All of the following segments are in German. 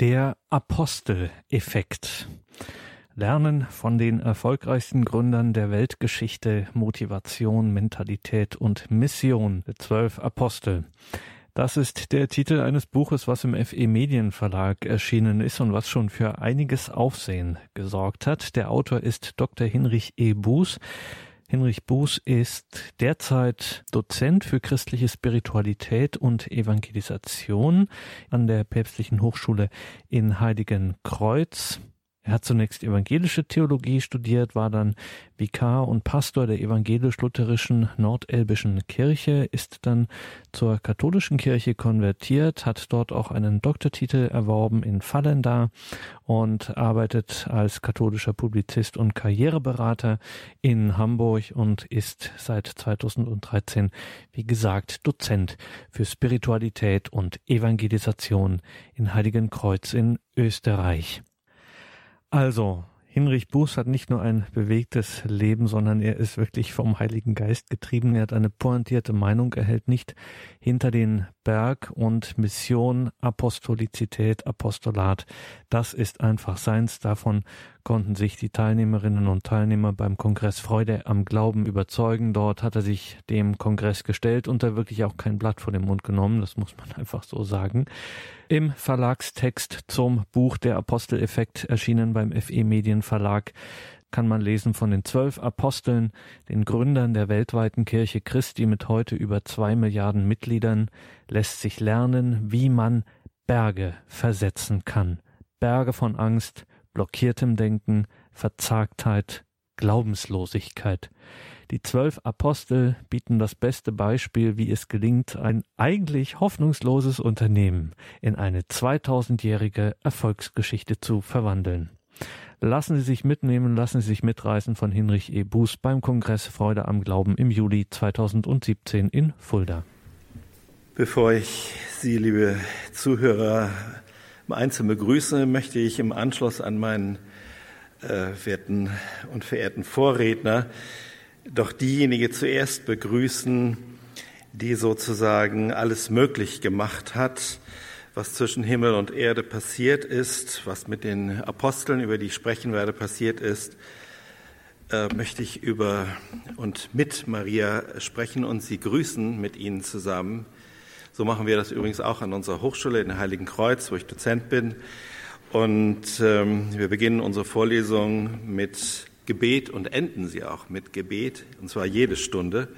Der Aposteleffekt. Lernen von den erfolgreichsten Gründern der Weltgeschichte, Motivation, Mentalität und Mission, zwölf Apostel. Das ist der Titel eines Buches, was im FE Medienverlag erschienen ist und was schon für einiges Aufsehen gesorgt hat. Der Autor ist Dr. Hinrich E. Buß. Hinrich Buß ist derzeit Dozent für christliche Spiritualität und Evangelisation an der Päpstlichen Hochschule in Heiligenkreuz. Er hat zunächst evangelische Theologie studiert, war dann Vikar und Pastor der evangelisch-lutherischen nordelbischen Kirche, ist dann zur katholischen Kirche konvertiert, hat dort auch einen Doktortitel erworben in Fallenda und arbeitet als katholischer Publizist und Karriereberater in Hamburg und ist seit 2013, wie gesagt, Dozent für Spiritualität und Evangelisation in Heiligenkreuz in Österreich. Also, Hinrich Buß hat nicht nur ein bewegtes Leben, sondern er ist wirklich vom Heiligen Geist getrieben. Er hat eine pointierte Meinung, er hält nicht hinter den Berg und Mission, Apostolizität, Apostolat. Das ist einfach seins. Davon konnten sich die Teilnehmerinnen und Teilnehmer beim Kongress Freude am Glauben überzeugen. Dort hat er sich dem Kongress gestellt und da wirklich auch kein Blatt vor den Mund genommen. Das muss man einfach so sagen. Im Verlagstext zum Buch Der Aposteleffekt erschienen beim FE Medienverlag kann man lesen von den zwölf Aposteln, den Gründern der weltweiten Kirche Christi mit heute über zwei Milliarden Mitgliedern, lässt sich lernen, wie man Berge versetzen kann. Berge von Angst, blockiertem Denken, Verzagtheit, Glaubenslosigkeit. Die zwölf Apostel bieten das beste Beispiel, wie es gelingt, ein eigentlich hoffnungsloses Unternehmen in eine 2000-jährige Erfolgsgeschichte zu verwandeln. Lassen Sie sich mitnehmen, lassen Sie sich mitreißen von Hinrich E. Buß beim Kongress Freude am Glauben im Juli 2017 in Fulda. Bevor ich Sie, liebe Zuhörer, im Einzelnen begrüße, möchte ich im Anschluss an meinen äh, werten und verehrten Vorredner doch diejenige zuerst begrüßen, die sozusagen alles möglich gemacht hat, was zwischen Himmel und Erde passiert ist, was mit den Aposteln, über die ich sprechen werde, passiert ist, äh, möchte ich über und mit Maria sprechen und sie grüßen mit Ihnen zusammen. So machen wir das übrigens auch an unserer Hochschule in Heiligen Kreuz, wo ich Dozent bin. Und ähm, wir beginnen unsere Vorlesung mit Gebet und enden sie auch mit Gebet, und zwar jede Stunde.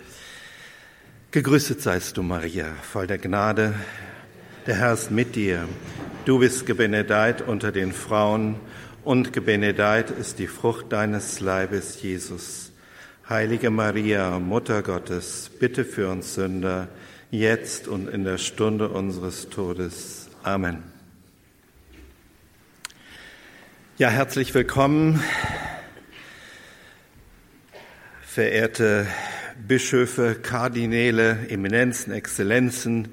Gegrüßet seist du, Maria, voll der Gnade, der Herr ist mit dir. Du bist gebenedeit unter den Frauen und gebenedeit ist die Frucht deines Leibes, Jesus. Heilige Maria, Mutter Gottes, bitte für uns Sünder, jetzt und in der Stunde unseres Todes. Amen. Ja, herzlich willkommen, verehrte Bischöfe, Kardinäle, Eminenzen, Exzellenzen,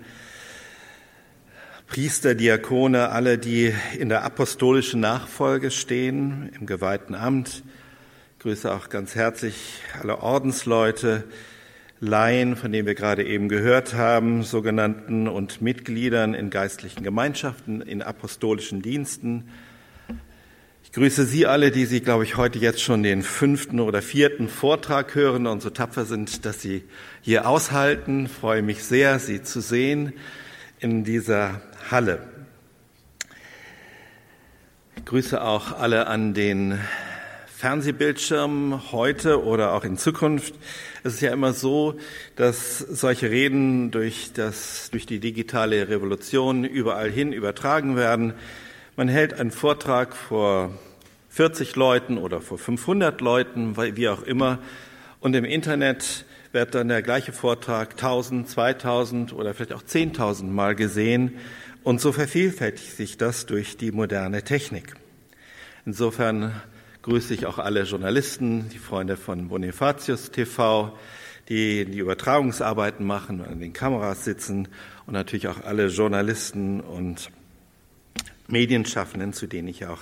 Priester, Diakone, alle, die in der apostolischen Nachfolge stehen, im geweihten Amt. Ich grüße auch ganz herzlich alle Ordensleute, Laien, von denen wir gerade eben gehört haben, sogenannten und Mitgliedern in geistlichen Gemeinschaften, in apostolischen Diensten. Ich grüße Sie alle, die Sie, glaube ich, heute jetzt schon den fünften oder vierten Vortrag hören und so tapfer sind, dass Sie hier aushalten. Ich freue mich sehr, Sie zu sehen in dieser Halle. Ich grüße auch alle an den Fernsehbildschirmen heute oder auch in Zukunft. Es ist ja immer so, dass solche Reden durch, das, durch die digitale Revolution überall hin übertragen werden. Man hält einen Vortrag vor 40 Leuten oder vor 500 Leuten, wie auch immer, und im Internet wird dann der gleiche Vortrag 1000, 2000 oder vielleicht auch 10.000 Mal gesehen. Und so vervielfältigt sich das durch die moderne Technik. Insofern grüße ich auch alle Journalisten, die Freunde von Bonifatius TV, die die Übertragungsarbeiten machen und an den Kameras sitzen und natürlich auch alle Journalisten und Medienschaffenden, zu denen ich auch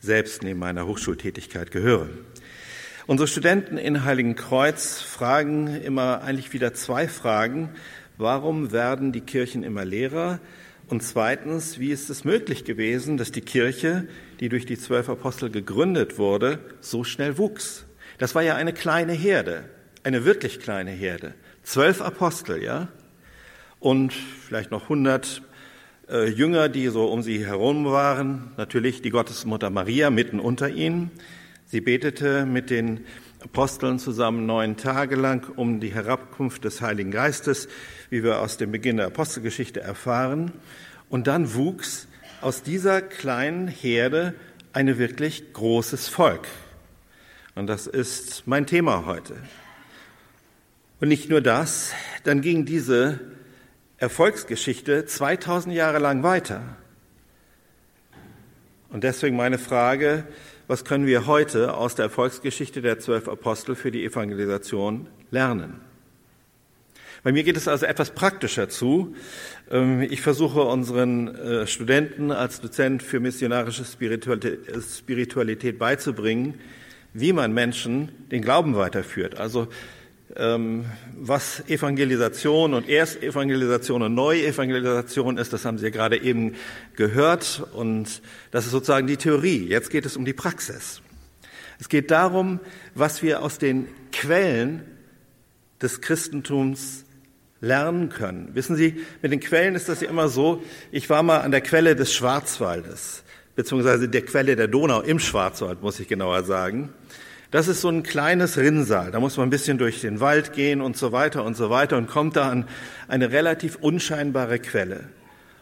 selbst neben meiner Hochschultätigkeit gehöre. Unsere Studenten in Heiligenkreuz fragen immer eigentlich wieder zwei Fragen. Warum werden die Kirchen immer leerer? Und zweitens, wie ist es möglich gewesen, dass die Kirche, die durch die zwölf Apostel gegründet wurde, so schnell wuchs? Das war ja eine kleine Herde, eine wirklich kleine Herde. Zwölf Apostel, ja? Und vielleicht noch hundert äh, Jünger, die so um sie herum waren. Natürlich die Gottesmutter Maria mitten unter ihnen. Sie betete mit den Aposteln zusammen neun Tage lang um die Herabkunft des Heiligen Geistes, wie wir aus dem Beginn der Apostelgeschichte erfahren. Und dann wuchs aus dieser kleinen Herde ein wirklich großes Volk. Und das ist mein Thema heute. Und nicht nur das, dann ging diese Erfolgsgeschichte 2000 Jahre lang weiter. Und deswegen meine Frage, was können wir heute aus der Erfolgsgeschichte der zwölf Apostel für die Evangelisation lernen? Bei mir geht es also etwas praktischer zu. Ähm, ich versuche unseren äh, Studenten als Dozent für missionarische Spiritualität beizubringen, wie man Menschen den Glauben weiterführt. Also ähm, was Evangelisation und Erstevangelisation und Neuevangelisation ist, das haben Sie ja gerade eben gehört. Und das ist sozusagen die Theorie. Jetzt geht es um die Praxis. Es geht darum, was wir aus den Quellen des Christentums lernen können. Wissen Sie, mit den Quellen ist das ja immer so, ich war mal an der Quelle des Schwarzwaldes, beziehungsweise der Quelle der Donau im Schwarzwald, muss ich genauer sagen. Das ist so ein kleines Rinnsal, da muss man ein bisschen durch den Wald gehen und so weiter und so weiter und kommt da an eine relativ unscheinbare Quelle.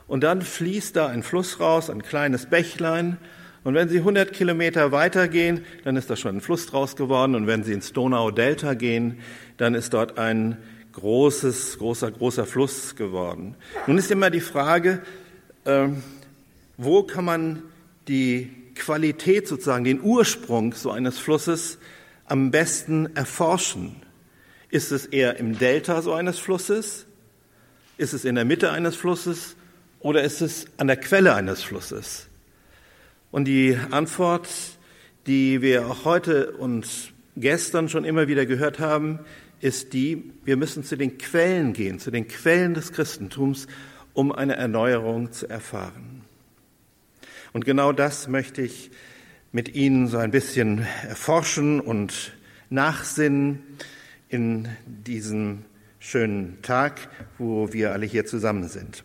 Und dann fließt da ein Fluss raus, ein kleines Bächlein, und wenn Sie 100 Kilometer weitergehen, dann ist da schon ein Fluss draus geworden. Und wenn Sie ins Donau-Delta gehen, dann ist dort ein großes, großer, großer Fluss geworden. Nun ist immer die Frage, äh, wo kann man die Qualität sozusagen, den Ursprung so eines Flusses am besten erforschen? Ist es eher im Delta so eines Flusses? Ist es in der Mitte eines Flusses? Oder ist es an der Quelle eines Flusses? Und die Antwort, die wir auch heute und gestern schon immer wieder gehört haben, ist die, wir müssen zu den Quellen gehen, zu den Quellen des Christentums, um eine Erneuerung zu erfahren. Und genau das möchte ich mit Ihnen so ein bisschen erforschen und nachsinnen in diesem schönen Tag, wo wir alle hier zusammen sind.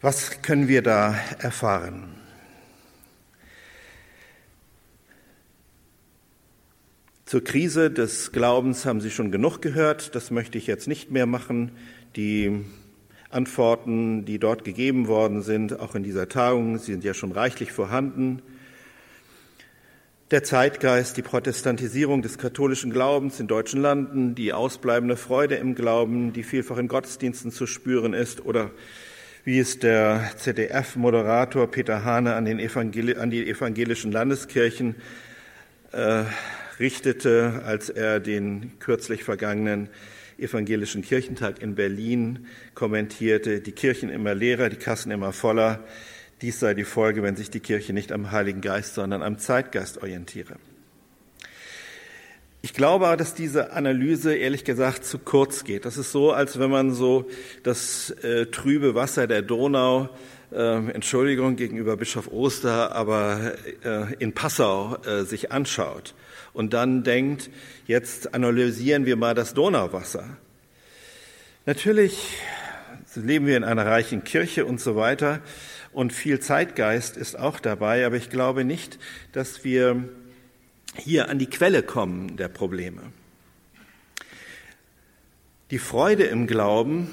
Was können wir da erfahren? Zur Krise des Glaubens haben Sie schon genug gehört. Das möchte ich jetzt nicht mehr machen. Die Antworten, die dort gegeben worden sind, auch in dieser Tagung, sind ja schon reichlich vorhanden. Der Zeitgeist, die Protestantisierung des katholischen Glaubens in deutschen Landen, die ausbleibende Freude im Glauben, die vielfach in Gottesdiensten zu spüren ist oder wie es der ZDF-Moderator Peter Hane an, an, die evangelischen Landeskirchen äh, richtete, als er den kürzlich vergangenen evangelischen Kirchentag in Berlin kommentierte, die Kirchen immer leerer, die Kassen immer voller. Dies sei die Folge, wenn sich die Kirche nicht am Heiligen Geist, sondern am Zeitgeist orientiere. Ich glaube aber, dass diese Analyse ehrlich gesagt zu kurz geht. Das ist so, als wenn man so das äh, trübe Wasser der Donau äh, Entschuldigung gegenüber Bischof Oster, aber äh, in Passau äh, sich anschaut und dann denkt, jetzt analysieren wir mal das Donauwasser. Natürlich leben wir in einer reichen Kirche und so weiter und viel Zeitgeist ist auch dabei, aber ich glaube nicht, dass wir hier an die Quelle kommen der Probleme. Die Freude im Glauben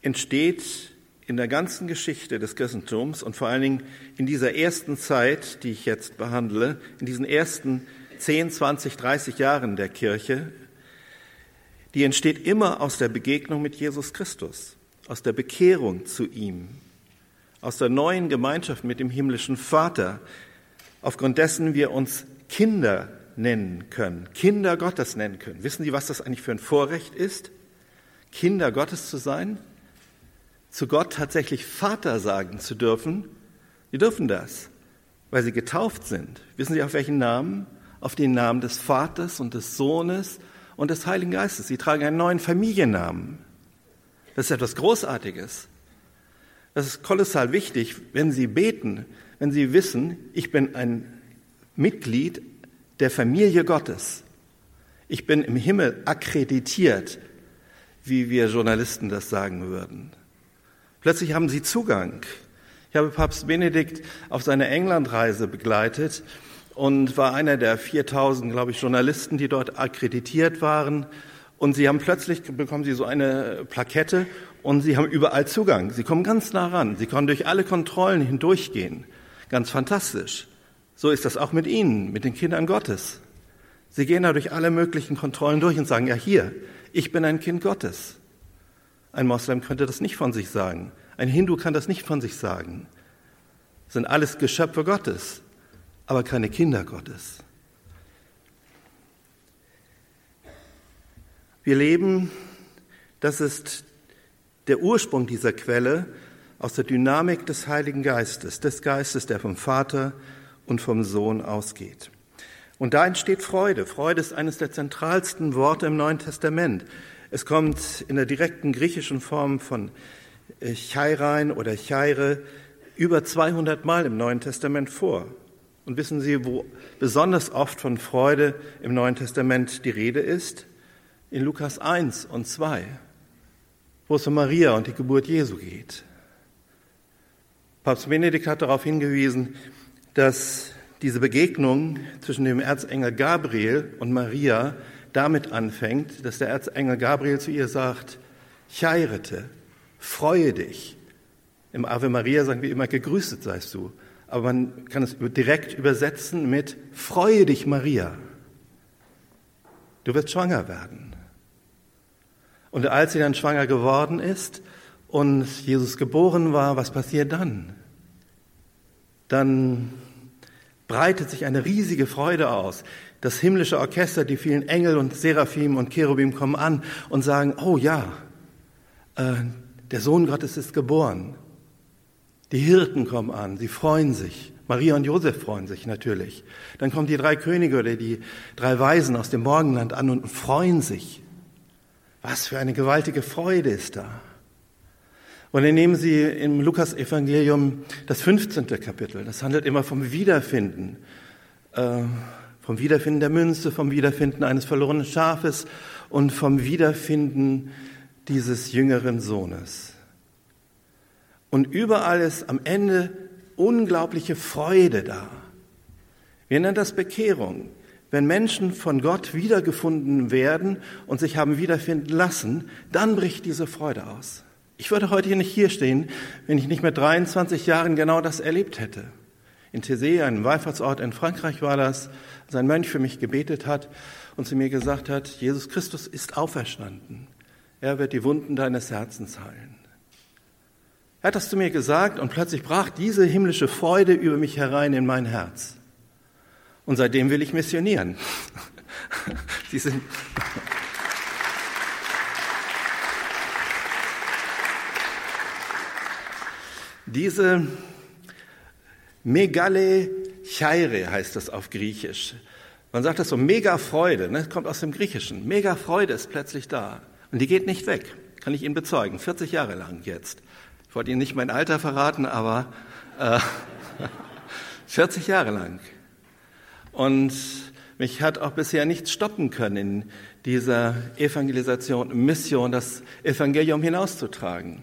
entsteht in der ganzen Geschichte des Christentums und vor allen Dingen in dieser ersten Zeit, die ich jetzt behandle, in diesen ersten 10, 20, 30 Jahren der Kirche, die entsteht immer aus der Begegnung mit Jesus Christus, aus der Bekehrung zu ihm, aus der neuen Gemeinschaft mit dem himmlischen Vater, aufgrund dessen wir uns Kinder nennen können, Kinder Gottes nennen können. Wissen Sie, was das eigentlich für ein Vorrecht ist, Kinder Gottes zu sein? Zu Gott tatsächlich Vater sagen zu dürfen? Sie dürfen das, weil sie getauft sind. Wissen Sie auf welchen Namen? Auf den Namen des Vaters und des Sohnes und des Heiligen Geistes. Sie tragen einen neuen Familiennamen. Das ist etwas Großartiges. Das ist kolossal wichtig, wenn Sie beten, wenn Sie wissen, ich bin ein Mitglied der Familie Gottes. Ich bin im Himmel akkreditiert, wie wir Journalisten das sagen würden. Plötzlich haben Sie Zugang. Ich habe Papst Benedikt auf seiner Englandreise begleitet und war einer der 4000, glaube ich, Journalisten, die dort akkreditiert waren. Und sie haben plötzlich, bekommen sie so eine Plakette und sie haben überall Zugang. Sie kommen ganz nah ran. Sie können durch alle Kontrollen hindurchgehen. Ganz fantastisch. So ist das auch mit Ihnen, mit den Kindern Gottes. Sie gehen da durch alle möglichen Kontrollen durch und sagen, ja hier, ich bin ein Kind Gottes. Ein Moslem könnte das nicht von sich sagen. Ein Hindu kann das nicht von sich sagen. Sind alles Geschöpfe Gottes, aber keine Kinder Gottes. Wir leben, das ist der Ursprung dieser Quelle aus der Dynamik des Heiligen Geistes, des Geistes, der vom Vater und vom Sohn ausgeht. Und da entsteht Freude. Freude ist eines der zentralsten Worte im Neuen Testament. Es kommt in der direkten griechischen Form von Chairein oder Chaire über 200 Mal im Neuen Testament vor. Und wissen Sie, wo besonders oft von Freude im Neuen Testament die Rede ist? In Lukas 1 und 2, wo es um Maria und die Geburt Jesu geht. Papst Benedikt hat darauf hingewiesen, dass diese Begegnung zwischen dem Erzengel Gabriel und Maria damit anfängt, dass der Erzengel Gabriel zu ihr sagt, Chairete, freue dich. Im Ave Maria sagen wir immer, gegrüßet seist du. Aber man kann es direkt übersetzen mit, freue dich Maria. Du wirst schwanger werden. Und als sie dann schwanger geworden ist und Jesus geboren war, was passiert dann? Dann breitet sich eine riesige Freude aus. Das himmlische Orchester, die vielen Engel und Seraphim und Cherubim kommen an und sagen, oh ja, äh, der Sohn Gottes ist geboren. Die Hirten kommen an, sie freuen sich. Maria und Josef freuen sich natürlich. Dann kommen die drei Könige oder die drei Weisen aus dem Morgenland an und freuen sich. Was für eine gewaltige Freude ist da. Und dann nehmen Sie im Lukas-Evangelium das 15. Kapitel. Das handelt immer vom Wiederfinden, äh, vom Wiederfinden der Münze, vom Wiederfinden eines verlorenen Schafes und vom Wiederfinden dieses jüngeren Sohnes. Und überall ist am Ende unglaubliche Freude da. Wir nennen das Bekehrung. Wenn Menschen von Gott wiedergefunden werden und sich haben wiederfinden lassen, dann bricht diese Freude aus. Ich würde heute nicht hier stehen, wenn ich nicht mit 23 Jahren genau das erlebt hätte. In Thésée, einem Wallfahrtsort in Frankreich war das, als ein Mönch für mich gebetet hat und zu mir gesagt hat, Jesus Christus ist auferstanden. Er wird die Wunden deines Herzens heilen. Hat das zu mir gesagt und plötzlich brach diese himmlische Freude über mich herein in mein Herz. Und seitdem will ich missionieren. Sie sind Diese Megale Chaire heißt das auf Griechisch. Man sagt das so, mega Freude, ne? kommt aus dem Griechischen. Mega Freude ist plötzlich da. Und die geht nicht weg, kann ich Ihnen bezeugen. 40 Jahre lang jetzt. Ich wollte Ihnen nicht mein Alter verraten, aber äh, 40 Jahre lang. Und mich hat auch bisher nichts stoppen können in dieser Evangelisation, Mission, das Evangelium hinauszutragen.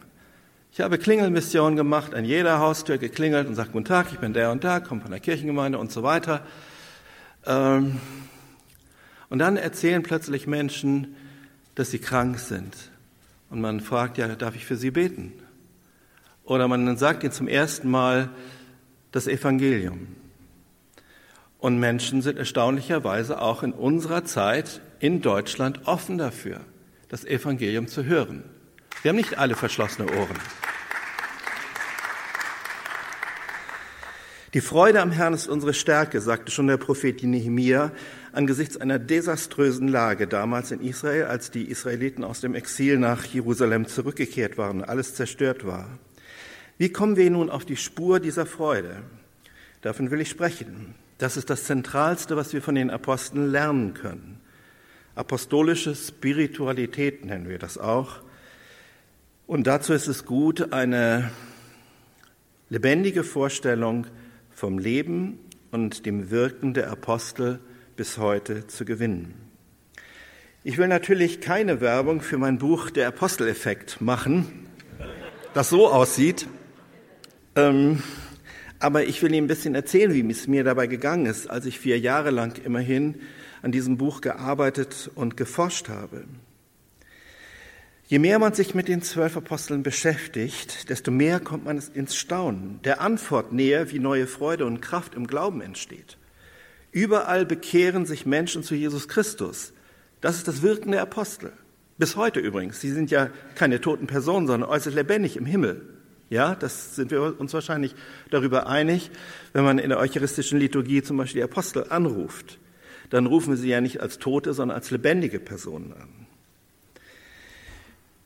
Ich habe Klingelmission gemacht, an jeder Haustür geklingelt und sagt, guten Tag, ich bin der und der, komme von der Kirchengemeinde und so weiter. Ähm, und dann erzählen plötzlich Menschen, dass sie krank sind. Und man fragt, ja, darf ich für sie beten? Oder man sagt ihnen zum ersten Mal das Evangelium. Und Menschen sind erstaunlicherweise auch in unserer Zeit in Deutschland offen dafür, das Evangelium zu hören. Wir haben nicht alle verschlossene Ohren. Die Freude am Herrn ist unsere Stärke, sagte schon der Prophet Nehemia angesichts einer desaströsen Lage damals in Israel, als die Israeliten aus dem Exil nach Jerusalem zurückgekehrt waren, alles zerstört war. Wie kommen wir nun auf die Spur dieser Freude? Davon will ich sprechen. Das ist das Zentralste, was wir von den Aposteln lernen können. Apostolische Spiritualität nennen wir das auch. Und dazu ist es gut, eine lebendige Vorstellung vom Leben und dem Wirken der Apostel bis heute zu gewinnen. Ich will natürlich keine Werbung für mein Buch Der Aposteleffekt machen, das so aussieht. Ähm, aber ich will Ihnen ein bisschen erzählen, wie es mir dabei gegangen ist, als ich vier Jahre lang immerhin an diesem Buch gearbeitet und geforscht habe. Je mehr man sich mit den zwölf Aposteln beschäftigt, desto mehr kommt man ins Staunen, der Antwort näher, wie neue Freude und Kraft im Glauben entsteht. Überall bekehren sich Menschen zu Jesus Christus. Das ist das Wirken der Apostel. Bis heute übrigens. Sie sind ja keine toten Personen, sondern äußerst lebendig im Himmel. Ja, das sind wir uns wahrscheinlich darüber einig, wenn man in der eucharistischen Liturgie zum Beispiel die Apostel anruft. Dann rufen wir sie ja nicht als tote, sondern als lebendige Personen an.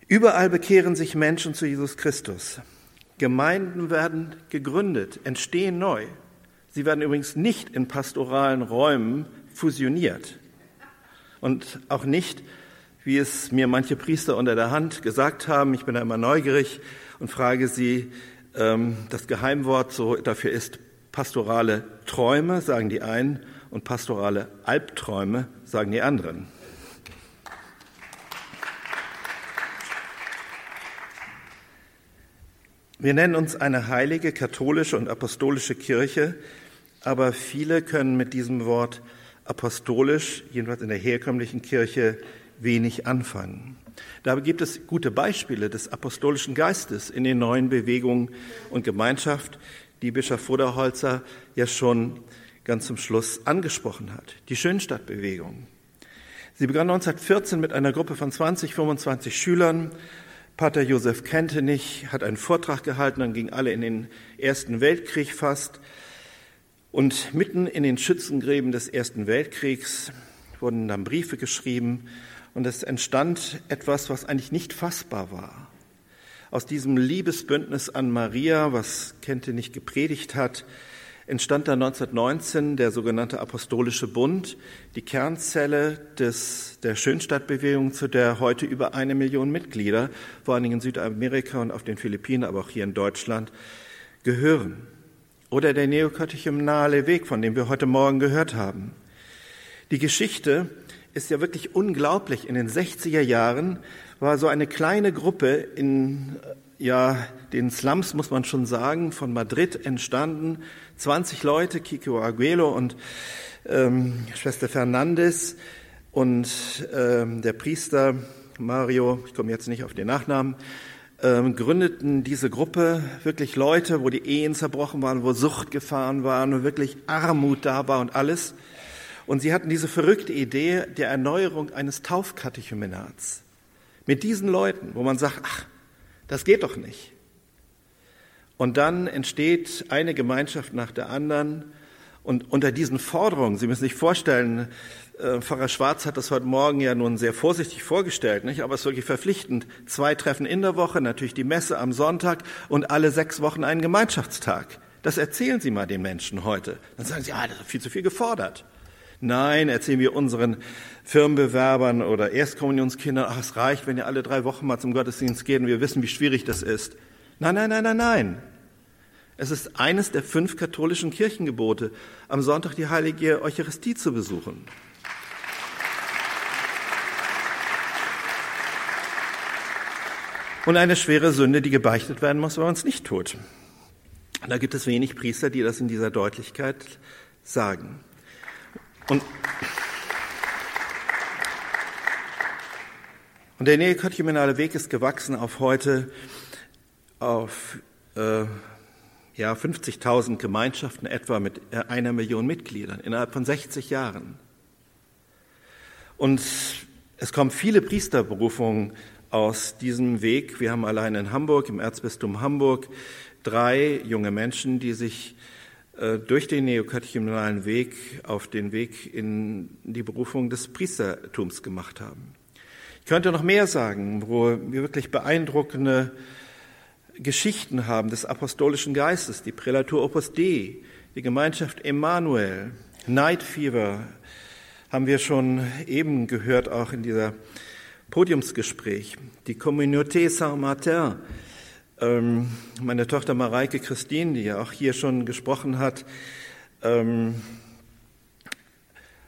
Überall bekehren sich Menschen zu Jesus Christus. Gemeinden werden gegründet, entstehen neu. Sie werden übrigens nicht in pastoralen Räumen fusioniert und auch nicht, wie es mir manche Priester unter der Hand gesagt haben. Ich bin da immer neugierig und frage sie, ähm, das Geheimwort so dafür ist pastorale Träume, sagen die einen, und pastorale Albträume, sagen die anderen. Wir nennen uns eine heilige katholische und apostolische Kirche, aber viele können mit diesem Wort apostolisch, jedenfalls in der herkömmlichen Kirche, wenig anfangen. Dabei gibt es gute Beispiele des apostolischen Geistes in den neuen Bewegungen und Gemeinschaft, die Bischof Voderholzer ja schon ganz zum Schluss angesprochen hat. Die Schönstadtbewegung. Sie begann 1914 mit einer Gruppe von 20, 25 Schülern Pater Josef Kentenich hat einen Vortrag gehalten, dann gingen alle in den Ersten Weltkrieg fast. Und mitten in den Schützengräben des Ersten Weltkriegs wurden dann Briefe geschrieben und es entstand etwas, was eigentlich nicht fassbar war. Aus diesem Liebesbündnis an Maria, was Kentenich gepredigt hat, entstand dann 1919 der sogenannte Apostolische Bund, die Kernzelle des, der Schönstadtbewegung, zu der heute über eine Million Mitglieder, vor allen Dingen in Südamerika und auf den Philippinen, aber auch hier in Deutschland, gehören. Oder der neokatechymenale Weg, von dem wir heute Morgen gehört haben. Die Geschichte ist ja wirklich unglaublich. In den 60er Jahren war so eine kleine Gruppe in ja, den Slums, muss man schon sagen, von Madrid entstanden. 20 Leute, Kiko Aguelo und ähm, Schwester Fernandes und ähm, der Priester Mario, ich komme jetzt nicht auf den Nachnamen, ähm, gründeten diese Gruppe, wirklich Leute, wo die Ehen zerbrochen waren, wo Sucht gefahren waren und wirklich Armut da war und alles. Und sie hatten diese verrückte Idee der Erneuerung eines Taufkatechumenats. Mit diesen Leuten, wo man sagt, ach, das geht doch nicht. Und dann entsteht eine Gemeinschaft nach der anderen. Und unter diesen Forderungen, Sie müssen sich vorstellen, äh, Pfarrer Schwarz hat das heute Morgen ja nun sehr vorsichtig vorgestellt, nicht? aber es ist wirklich verpflichtend. Zwei Treffen in der Woche, natürlich die Messe am Sonntag und alle sechs Wochen einen Gemeinschaftstag. Das erzählen Sie mal den Menschen heute. Dann sagen Sie, ah, das ist viel zu viel gefordert. Nein, erzählen wir unseren Firmenbewerbern oder Erstkommunionskindern, ach, es reicht, wenn ihr alle drei Wochen mal zum Gottesdienst geht und wir wissen, wie schwierig das ist. Nein, nein, nein, nein, nein. Es ist eines der fünf katholischen Kirchengebote, am Sonntag die heilige Eucharistie zu besuchen. Und eine schwere Sünde, die gebeichtet werden muss, wenn man es nicht tut. Da gibt es wenig Priester, die das in dieser Deutlichkeit sagen. Und, und der neokatechumenale Weg ist gewachsen auf heute auf äh, ja, 50.000 Gemeinschaften etwa mit einer Million Mitgliedern innerhalb von 60 Jahren. Und es kommen viele Priesterberufungen aus diesem Weg. Wir haben allein in Hamburg, im Erzbistum Hamburg, drei junge Menschen, die sich durch den neokatechumenalen Weg auf den Weg in die Berufung des Priestertums gemacht haben. Ich könnte noch mehr sagen, wo wir wirklich beeindruckende Geschichten haben des apostolischen Geistes, die Prälatur Opus Dei, die Gemeinschaft Emmanuel, Night Fever, haben wir schon eben gehört, auch in dieser Podiumsgespräch, die Communauté Saint-Martin. Ähm, meine Tochter Mareike Christine, die ja auch hier schon gesprochen hat, ähm,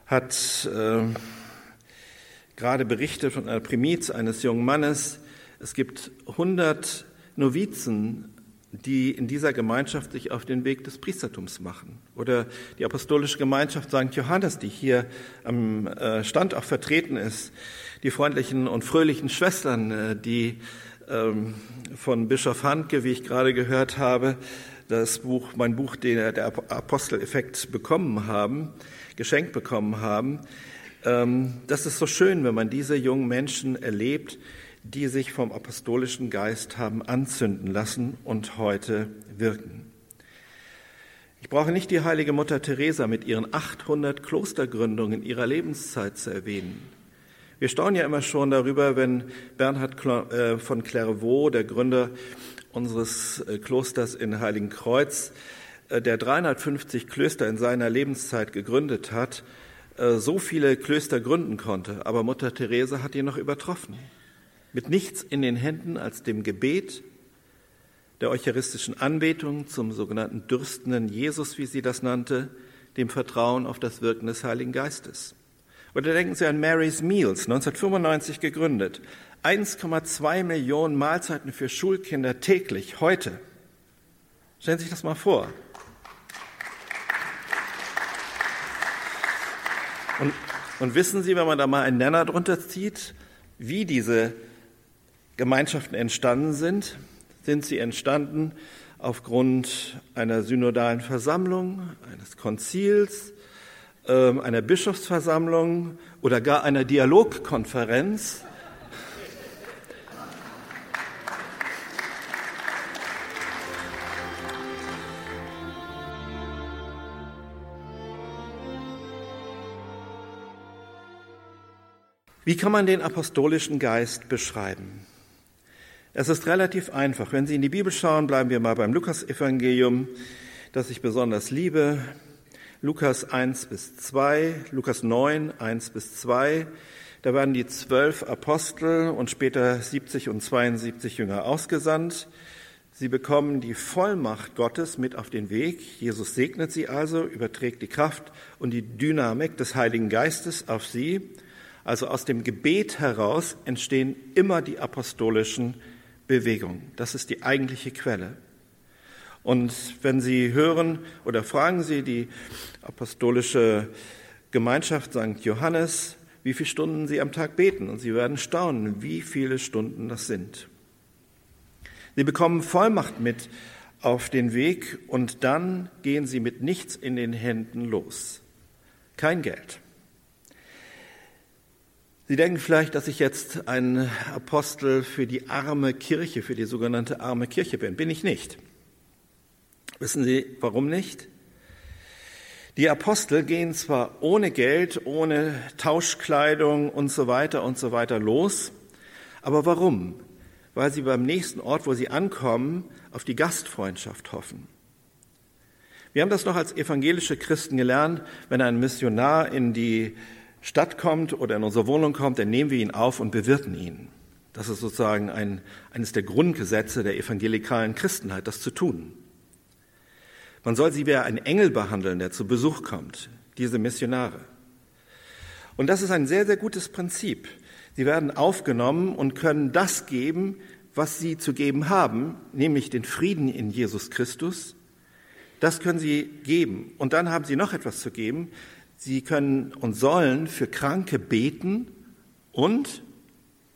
hat äh, gerade berichtet von einer Primiz eines jungen Mannes. Es gibt 100 Novizen die in dieser Gemeinschaft sich auf den Weg des Priestertums machen. Oder die apostolische Gemeinschaft St. Johannes, die hier am äh, Stand auch vertreten ist. Die freundlichen und fröhlichen Schwestern, äh, die von Bischof Handke, wie ich gerade gehört habe, das Buch, mein Buch, den der Aposteleffekt bekommen haben, geschenkt bekommen haben. Ähm, das ist so schön, wenn man diese jungen Menschen erlebt, die sich vom apostolischen Geist haben anzünden lassen und heute wirken. Ich brauche nicht die heilige Mutter Teresa mit ihren 800 Klostergründungen ihrer Lebenszeit zu erwähnen. Wir staunen ja immer schon darüber, wenn Bernhard äh, von Clairvaux, der Gründer unseres äh, Klosters in Heiligenkreuz, äh, der 350 Klöster in seiner Lebenszeit gegründet hat, so viele Klöster gründen konnte. Aber Mutter Teresa hat ihn noch übertroffen mit nichts in den Händen als dem Gebet, der eucharistischen Anbetung zum sogenannten dürstenden Jesus, wie sie das nannte, dem Vertrauen auf das Wirken des Heiligen Geistes. Oder denken Sie an Mary's Meals, 1995 gegründet. 1,2 Millionen Mahlzeiten für Schulkinder täglich, heute. Stellen Sie sich das mal vor. Und, und wissen Sie, wenn man da mal einen Nenner drunter zieht, wie diese Gemeinschaften entstanden sind, sind sie entstanden aufgrund einer synodalen Versammlung, eines Konzils, einer Bischofsversammlung oder gar einer Dialogkonferenz. Wie kann man den apostolischen Geist beschreiben? Es ist relativ einfach. Wenn Sie in die Bibel schauen, bleiben wir mal beim Lukas-Evangelium, das ich besonders liebe. Lukas 1 bis 2, Lukas 9, 1 bis 2. Da werden die zwölf Apostel und später 70 und 72 Jünger ausgesandt. Sie bekommen die Vollmacht Gottes mit auf den Weg. Jesus segnet sie also, überträgt die Kraft und die Dynamik des Heiligen Geistes auf sie. Also aus dem Gebet heraus entstehen immer die apostolischen Bewegung. Das ist die eigentliche Quelle. Und wenn Sie hören oder fragen Sie die apostolische Gemeinschaft St. Johannes, wie viele Stunden Sie am Tag beten, und Sie werden staunen, wie viele Stunden das sind. Sie bekommen Vollmacht mit auf den Weg und dann gehen Sie mit nichts in den Händen los. Kein Geld, Sie denken vielleicht, dass ich jetzt ein Apostel für die arme Kirche, für die sogenannte arme Kirche bin. Bin ich nicht. Wissen Sie, warum nicht? Die Apostel gehen zwar ohne Geld, ohne Tauschkleidung und so weiter und so weiter los, aber warum? Weil sie beim nächsten Ort, wo sie ankommen, auf die Gastfreundschaft hoffen. Wir haben das noch als evangelische Christen gelernt, wenn ein Missionar in die Stadt kommt oder in unsere Wohnung kommt, dann nehmen wir ihn auf und bewirten ihn. Das ist sozusagen ein, eines der Grundgesetze der evangelikalen Christenheit, das zu tun. Man soll sie wie ein Engel behandeln, der zu Besuch kommt, diese Missionare. Und das ist ein sehr, sehr gutes Prinzip. Sie werden aufgenommen und können das geben, was sie zu geben haben, nämlich den Frieden in Jesus Christus. Das können sie geben. Und dann haben sie noch etwas zu geben. Sie können und sollen für Kranke beten und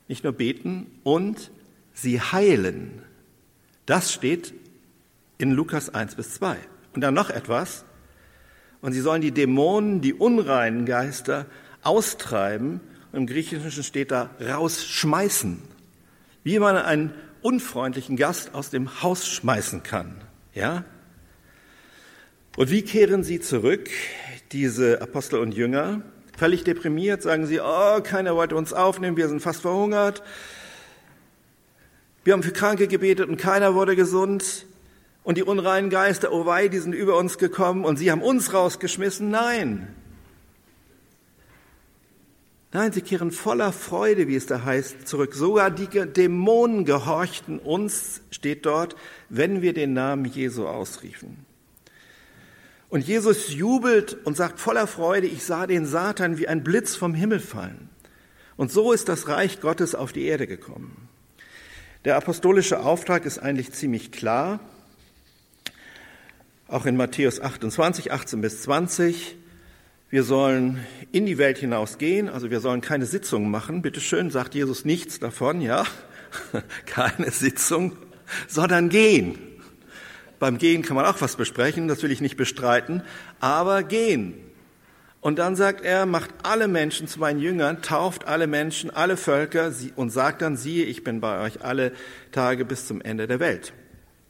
nicht nur beten und sie heilen. Das steht in Lukas 1 bis 2. Und dann noch etwas. Und sie sollen die Dämonen, die unreinen Geister austreiben. Und Im Griechischen steht da rausschmeißen. Wie man einen unfreundlichen Gast aus dem Haus schmeißen kann. Ja? Und wie kehren sie zurück? diese Apostel und Jünger. Völlig deprimiert sagen sie, oh, keiner wollte uns aufnehmen, wir sind fast verhungert. Wir haben für Kranke gebetet und keiner wurde gesund. Und die unreinen Geister, oh wei, die sind über uns gekommen und sie haben uns rausgeschmissen. Nein. Nein, sie kehren voller Freude, wie es da heißt, zurück. Sogar die Dämonen gehorchten uns, steht dort, wenn wir den Namen Jesu ausriefen. Und Jesus jubelt und sagt voller Freude, ich sah den Satan wie ein Blitz vom Himmel fallen. Und so ist das Reich Gottes auf die Erde gekommen. Der apostolische Auftrag ist eigentlich ziemlich klar. Auch in Matthäus 28, 18 bis 20. Wir sollen in die Welt hinausgehen, also wir sollen keine Sitzungen machen. Bitte schön, sagt Jesus nichts davon, ja? keine Sitzung, sondern gehen. Beim Gehen kann man auch was besprechen, das will ich nicht bestreiten, aber gehen. Und dann sagt er, macht alle Menschen zu meinen Jüngern, tauft alle Menschen, alle Völker und sagt dann, siehe, ich bin bei euch alle Tage bis zum Ende der Welt.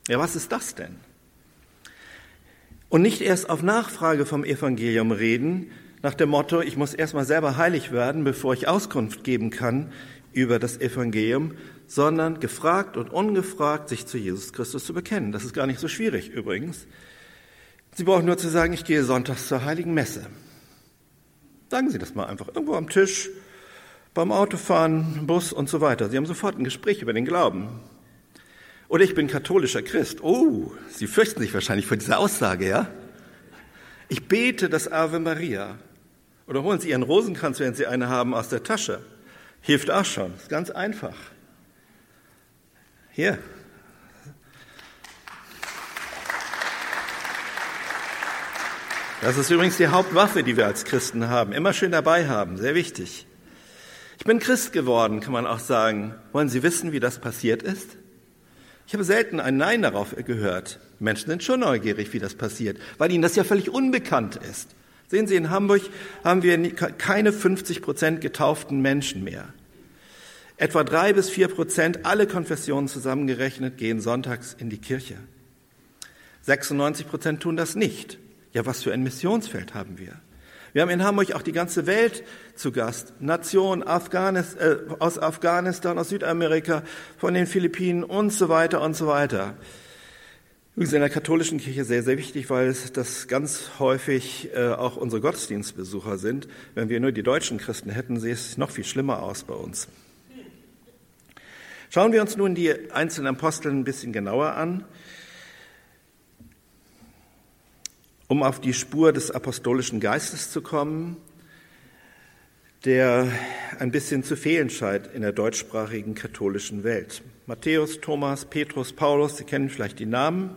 Ja, was ist das denn? Und nicht erst auf Nachfrage vom Evangelium reden, nach dem Motto, ich muss erstmal selber heilig werden, bevor ich Auskunft geben kann über das Evangelium, sondern gefragt und ungefragt sich zu Jesus Christus zu bekennen. Das ist gar nicht so schwierig übrigens. Sie brauchen nur zu sagen, ich gehe sonntags zur heiligen Messe. Sagen Sie das mal einfach irgendwo am Tisch, beim Autofahren, Bus und so weiter. Sie haben sofort ein Gespräch über den Glauben. Oder ich bin katholischer Christ. Oh, Sie fürchten sich wahrscheinlich vor dieser Aussage, ja? Ich bete das Ave Maria. Oder holen Sie Ihren Rosenkranz, wenn Sie eine haben, aus der Tasche. Hilft auch schon. Ist ganz einfach. Hier. Das ist übrigens die Hauptwaffe, die wir als Christen haben. Immer schön dabei haben. Sehr wichtig. Ich bin Christ geworden, kann man auch sagen. Wollen Sie wissen, wie das passiert ist? Ich habe selten ein Nein darauf gehört. Menschen sind schon neugierig, wie das passiert, weil ihnen das ja völlig unbekannt ist. Sehen Sie, in Hamburg haben wir keine 50 Prozent getauften Menschen mehr. Etwa drei bis vier Prozent, alle Konfessionen zusammengerechnet, gehen sonntags in die Kirche. 96 Prozent tun das nicht. Ja, was für ein Missionsfeld haben wir? Wir haben in Hamburg auch die ganze Welt zu Gast. Nationen Afghanis, äh, aus Afghanistan, aus Südamerika, von den Philippinen und so weiter und so weiter. Übrigens in der katholischen Kirche sehr, sehr wichtig, weil das ganz häufig äh, auch unsere Gottesdienstbesucher sind. Wenn wir nur die deutschen Christen hätten, sähe es noch viel schlimmer aus bei uns. Schauen wir uns nun die einzelnen Apostel ein bisschen genauer an. Um auf die Spur des apostolischen Geistes zu kommen, der ein bisschen zu fehlen scheint in der deutschsprachigen katholischen Welt. Matthäus, Thomas, Petrus, Paulus, Sie kennen vielleicht die Namen.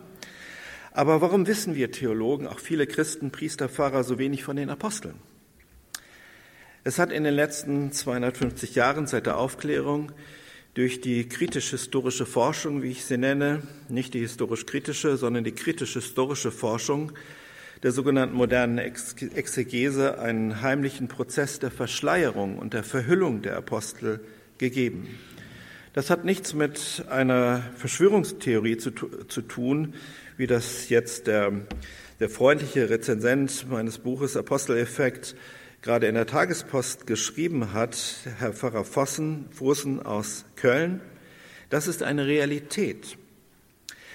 Aber warum wissen wir Theologen, auch viele Christen, Priester, Pfarrer, so wenig von den Aposteln? Es hat in den letzten 250 Jahren seit der Aufklärung durch die kritisch-historische Forschung, wie ich sie nenne, nicht die historisch-kritische, sondern die kritisch-historische Forschung, der sogenannten modernen Exegese einen heimlichen Prozess der Verschleierung und der Verhüllung der Apostel gegeben. Das hat nichts mit einer Verschwörungstheorie zu, zu tun, wie das jetzt der, der freundliche Rezensent meines Buches Aposteleffekt gerade in der Tagespost geschrieben hat, Herr Pfarrer Vossen, Vossen aus Köln. Das ist eine Realität.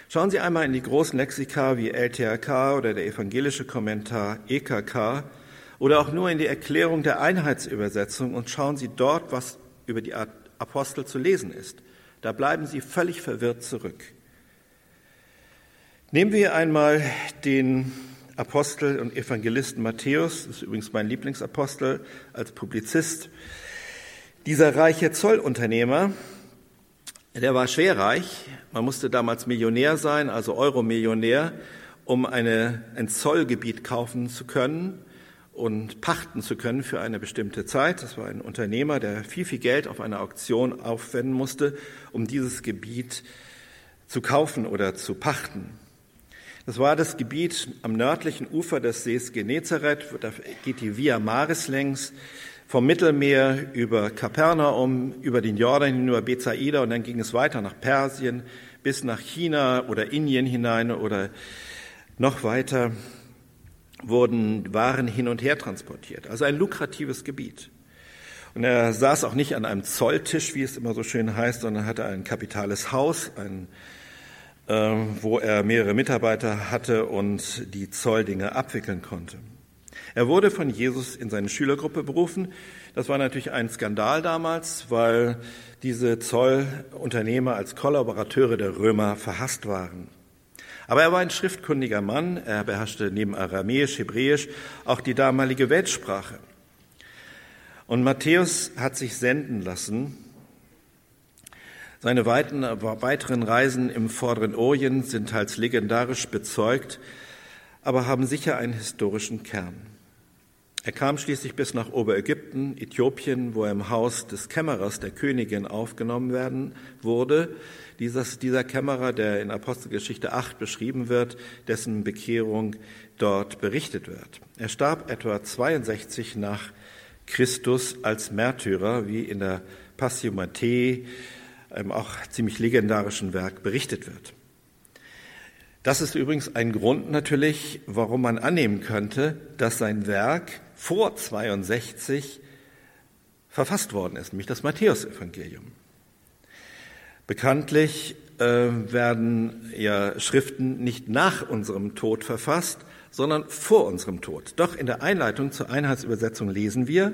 Schauen Sie einmal in die großen Lexika wie LTRK oder der evangelische Kommentar EKK oder auch nur in die Erklärung der Einheitsübersetzung und schauen Sie dort, was über die Apostel zu lesen ist. Da bleiben Sie völlig verwirrt zurück. Nehmen wir einmal den Apostel und Evangelisten Matthäus, das ist übrigens mein Lieblingsapostel als Publizist. Dieser reiche Zollunternehmer, der war schwer reich. Man musste damals Millionär sein, also Euromillionär, um eine, ein Zollgebiet kaufen zu können und pachten zu können für eine bestimmte Zeit. Das war ein Unternehmer, der viel, viel Geld auf einer Auktion aufwenden musste, um dieses Gebiet zu kaufen oder zu pachten. Das war das Gebiet am nördlichen Ufer des Sees Genezareth, da geht die Via Maris längs, vom Mittelmeer über Kapernaum, über den Jordan hinüber Bethsaida und dann ging es weiter nach Persien bis nach China oder Indien hinein oder noch weiter wurden Waren hin und her transportiert. Also ein lukratives Gebiet. Und er saß auch nicht an einem Zolltisch, wie es immer so schön heißt, sondern hatte ein kapitales Haus, ein, äh, wo er mehrere Mitarbeiter hatte und die Zolldinge abwickeln konnte. Er wurde von Jesus in seine Schülergruppe berufen. Das war natürlich ein Skandal damals, weil diese Zollunternehmer als Kollaborateure der Römer verhasst waren. Aber er war ein schriftkundiger Mann. Er beherrschte neben Aramäisch, Hebräisch auch die damalige Weltsprache. Und Matthäus hat sich senden lassen. Seine weiteren Reisen im vorderen Orient sind teils legendarisch bezeugt, aber haben sicher einen historischen Kern. Er kam schließlich bis nach Oberägypten, Äthiopien, wo er im Haus des Kämmerers der Königin aufgenommen werden wurde. Dieses, dieser Kämmerer, der in Apostelgeschichte 8 beschrieben wird, dessen Bekehrung dort berichtet wird. Er starb etwa 62 nach Christus als Märtyrer, wie in der Passio Matthaei, einem auch ziemlich legendarischen Werk, berichtet wird. Das ist übrigens ein Grund natürlich, warum man annehmen könnte, dass sein Werk vor 62 verfasst worden ist, nämlich das Matthäusevangelium. Bekanntlich äh, werden ja Schriften nicht nach unserem Tod verfasst, sondern vor unserem Tod. Doch in der Einleitung zur Einheitsübersetzung lesen wir,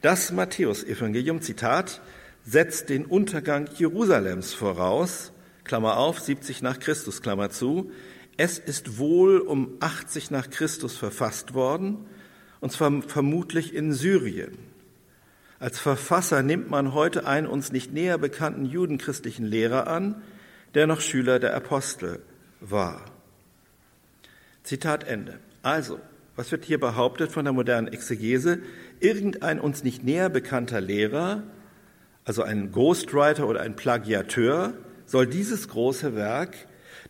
das Matthäusevangelium, Zitat, setzt den Untergang Jerusalems voraus, Klammer auf, 70 nach Christus, Klammer zu. Es ist wohl um 80 nach Christus verfasst worden und zwar vermutlich in Syrien. Als Verfasser nimmt man heute einen uns nicht näher bekannten judenchristlichen Lehrer an, der noch Schüler der Apostel war. Zitat Ende. Also, was wird hier behauptet von der modernen Exegese? Irgendein uns nicht näher bekannter Lehrer, also ein Ghostwriter oder ein Plagiateur, soll dieses große Werk,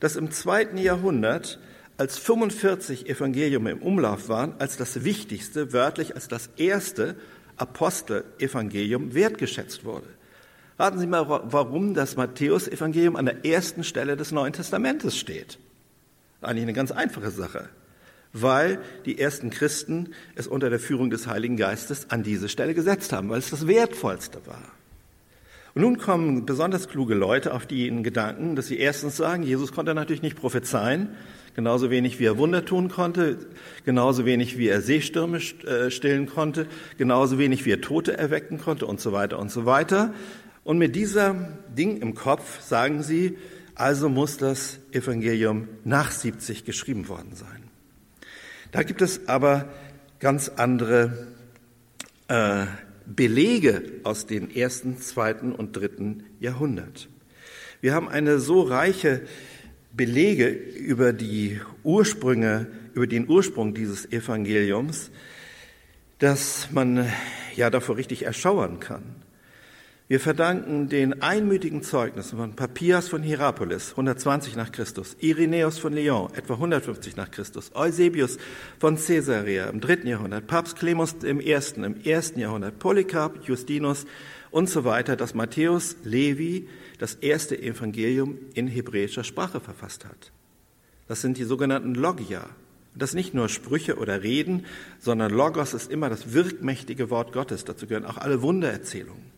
das im zweiten Jahrhundert als 45 Evangelium im Umlauf waren, als das wichtigste, wörtlich als das erste Apostel-Evangelium wertgeschätzt wurde. Raten Sie mal, warum das Matthäus-Evangelium an der ersten Stelle des Neuen Testamentes steht. Eigentlich eine ganz einfache Sache. Weil die ersten Christen es unter der Führung des Heiligen Geistes an diese Stelle gesetzt haben, weil es das Wertvollste war. Und nun kommen besonders kluge Leute auf die Gedanken, dass sie erstens sagen, Jesus konnte natürlich nicht prophezeien, genauso wenig wie er Wunder tun konnte, genauso wenig wie er Seestürme äh, stillen konnte, genauso wenig wie er Tote erwecken konnte und so weiter und so weiter. Und mit dieser Ding im Kopf sagen sie, also muss das Evangelium nach 70 geschrieben worden sein. Da gibt es aber ganz andere äh, Belege aus den ersten, zweiten und dritten Jahrhundert. Wir haben eine so reiche Belege über die Ursprünge, über den Ursprung dieses Evangeliums, dass man ja davor richtig erschauern kann. Wir verdanken den einmütigen Zeugnissen von Papias von Hierapolis, 120 nach Christus, Irenäus von Lyon, etwa 150 nach Christus, Eusebius von Caesarea im dritten Jahrhundert, Papst im ersten, im ersten Jahrhundert, Polycarp, Justinus und so weiter, dass Matthäus, Levi, das erste Evangelium in hebräischer Sprache verfasst hat. Das sind die sogenannten Logia. Das sind nicht nur Sprüche oder Reden, sondern Logos ist immer das wirkmächtige Wort Gottes. Dazu gehören auch alle Wundererzählungen.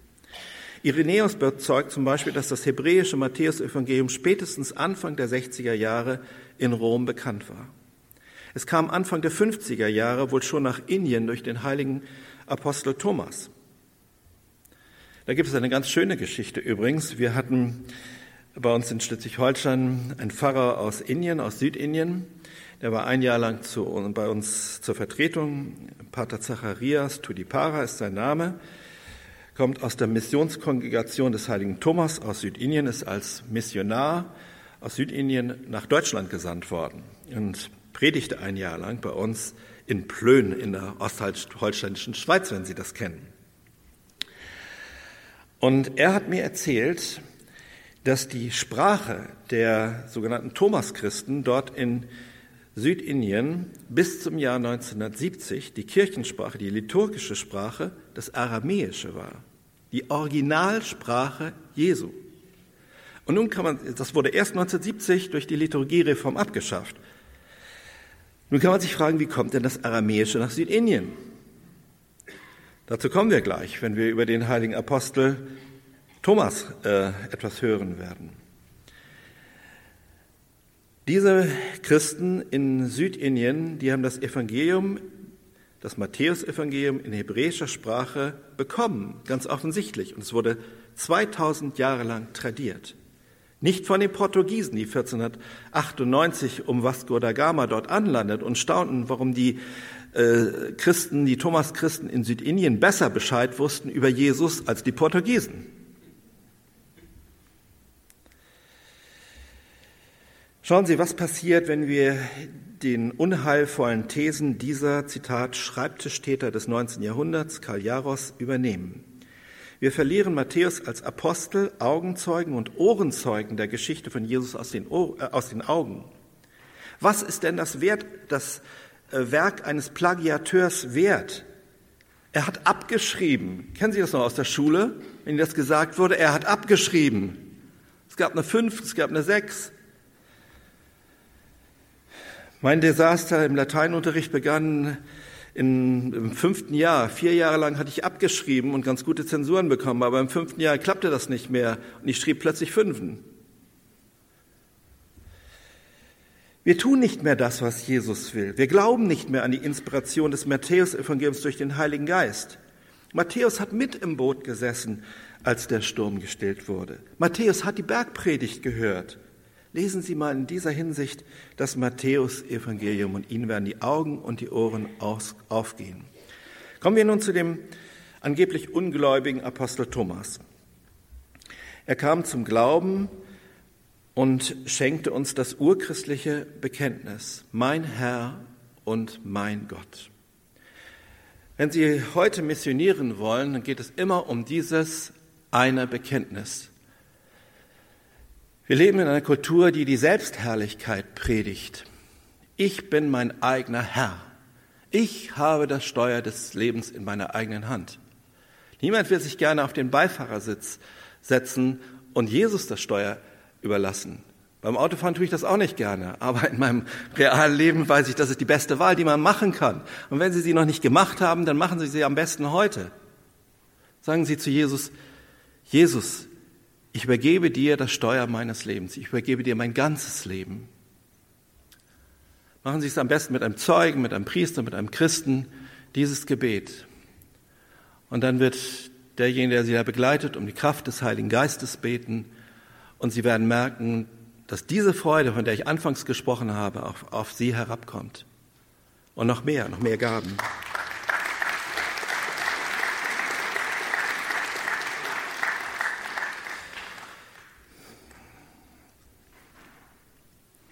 Irenäus bezeugt zum Beispiel, dass das hebräische Matthäus-Evangelium spätestens Anfang der 60er Jahre in Rom bekannt war. Es kam Anfang der 50er Jahre wohl schon nach Indien durch den heiligen Apostel Thomas. Da gibt es eine ganz schöne Geschichte übrigens. Wir hatten bei uns in Schleswig-Holstein einen Pfarrer aus Indien, aus Südindien. Der war ein Jahr lang zu, bei uns zur Vertretung. Pater Zacharias Tudipara ist sein Name. Kommt aus der Missionskongregation des heiligen Thomas aus Südindien, ist als Missionar aus Südindien nach Deutschland gesandt worden und predigte ein Jahr lang bei uns in Plön in der ostholsteinischen Schweiz, wenn Sie das kennen. Und er hat mir erzählt, dass die Sprache der sogenannten Thomaschristen dort in Südindien bis zum Jahr 1970 die Kirchensprache, die liturgische Sprache, das Aramäische war, die Originalsprache Jesu. Und nun kann man, das wurde erst 1970 durch die Liturgiereform abgeschafft. Nun kann man sich fragen, wie kommt denn das Aramäische nach Südindien? Dazu kommen wir gleich, wenn wir über den heiligen Apostel Thomas äh, etwas hören werden. Diese Christen in Südindien, die haben das Evangelium das Matthäusevangelium in hebräischer Sprache bekommen, ganz offensichtlich. Und es wurde 2000 Jahre lang tradiert. Nicht von den Portugiesen, die 1498 um Vasco da Gama dort anlandet und staunten, warum die äh, Christen, die Thomas-Christen in Südindien besser Bescheid wussten über Jesus als die Portugiesen. Schauen Sie, was passiert, wenn wir den unheilvollen Thesen dieser, Zitat, Schreibtischtäter des 19. Jahrhunderts, Karl Jaros, übernehmen. Wir verlieren Matthäus als Apostel, Augenzeugen und Ohrenzeugen der Geschichte von Jesus aus den, Ohr, äh, aus den Augen. Was ist denn das, Wert, das äh, Werk eines Plagiateurs wert? Er hat abgeschrieben. Kennen Sie das noch aus der Schule, wenn Ihnen das gesagt wurde? Er hat abgeschrieben. Es gab eine Fünf, es gab eine Sechs. Mein Desaster im Lateinunterricht begann in, im fünften Jahr. Vier Jahre lang hatte ich abgeschrieben und ganz gute Zensuren bekommen, aber im fünften Jahr klappte das nicht mehr und ich schrieb plötzlich Fünfen. Wir tun nicht mehr das, was Jesus will. Wir glauben nicht mehr an die Inspiration des Matthäus-Evangeliums durch den Heiligen Geist. Matthäus hat mit im Boot gesessen, als der Sturm gestillt wurde. Matthäus hat die Bergpredigt gehört. Lesen Sie mal in dieser Hinsicht das Matthäus-Evangelium und Ihnen werden die Augen und die Ohren aufgehen. Kommen wir nun zu dem angeblich ungläubigen Apostel Thomas. Er kam zum Glauben und schenkte uns das urchristliche Bekenntnis, mein Herr und mein Gott. Wenn Sie heute missionieren wollen, dann geht es immer um dieses eine Bekenntnis. Wir leben in einer Kultur, die die Selbstherrlichkeit predigt. Ich bin mein eigener Herr. Ich habe das Steuer des Lebens in meiner eigenen Hand. Niemand will sich gerne auf den Beifahrersitz setzen und Jesus das Steuer überlassen. Beim Autofahren tue ich das auch nicht gerne, aber in meinem realen Leben weiß ich, das ist die beste Wahl, die man machen kann. Und wenn Sie sie noch nicht gemacht haben, dann machen Sie sie am besten heute. Sagen Sie zu Jesus, Jesus, ich übergebe dir das Steuer meines Lebens. Ich übergebe dir mein ganzes Leben. Machen Sie es am besten mit einem Zeugen, mit einem Priester, mit einem Christen, dieses Gebet. Und dann wird derjenige, der Sie da begleitet, um die Kraft des Heiligen Geistes beten. Und Sie werden merken, dass diese Freude, von der ich anfangs gesprochen habe, auf, auf Sie herabkommt. Und noch mehr, noch mehr Gaben.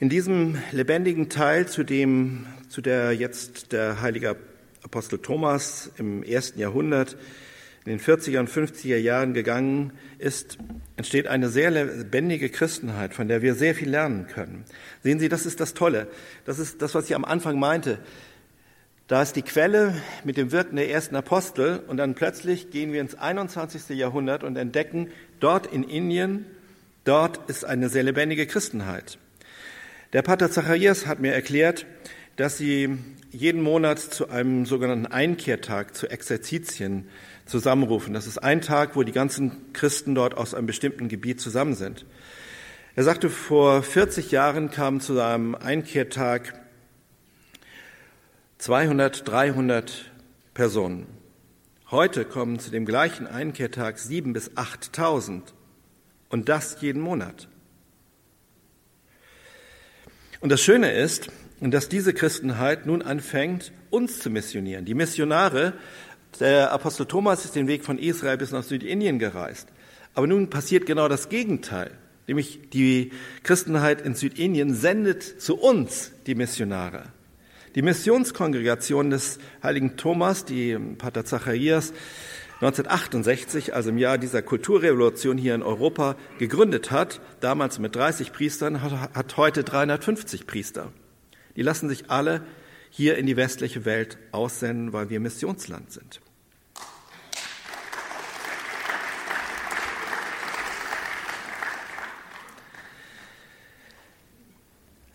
In diesem lebendigen Teil, zu dem, zu der jetzt der heilige Apostel Thomas im ersten Jahrhundert in den 40er und 50er Jahren gegangen ist, entsteht eine sehr lebendige Christenheit, von der wir sehr viel lernen können. Sehen Sie, das ist das Tolle. Das ist das, was ich am Anfang meinte. Da ist die Quelle mit dem Wirken der ersten Apostel und dann plötzlich gehen wir ins 21. Jahrhundert und entdecken, dort in Indien, dort ist eine sehr lebendige Christenheit. Der Pater Zacharias hat mir erklärt, dass sie jeden Monat zu einem sogenannten Einkehrtag, zu Exerzitien zusammenrufen. Das ist ein Tag, wo die ganzen Christen dort aus einem bestimmten Gebiet zusammen sind. Er sagte, vor 40 Jahren kamen zu einem Einkehrtag 200, 300 Personen. Heute kommen zu dem gleichen Einkehrtag sieben bis 8.000 und das jeden Monat. Und das Schöne ist, dass diese Christenheit nun anfängt, uns zu missionieren. Die Missionare, der Apostel Thomas ist den Weg von Israel bis nach Südindien gereist. Aber nun passiert genau das Gegenteil. Nämlich die Christenheit in Südindien sendet zu uns die Missionare. Die Missionskongregation des heiligen Thomas, die Pater Zacharias 1968, also im Jahr dieser Kulturrevolution hier in Europa, gegründet hat, damals mit 30 Priestern, hat heute 350 Priester. Die lassen sich alle hier in die westliche Welt aussenden, weil wir Missionsland sind.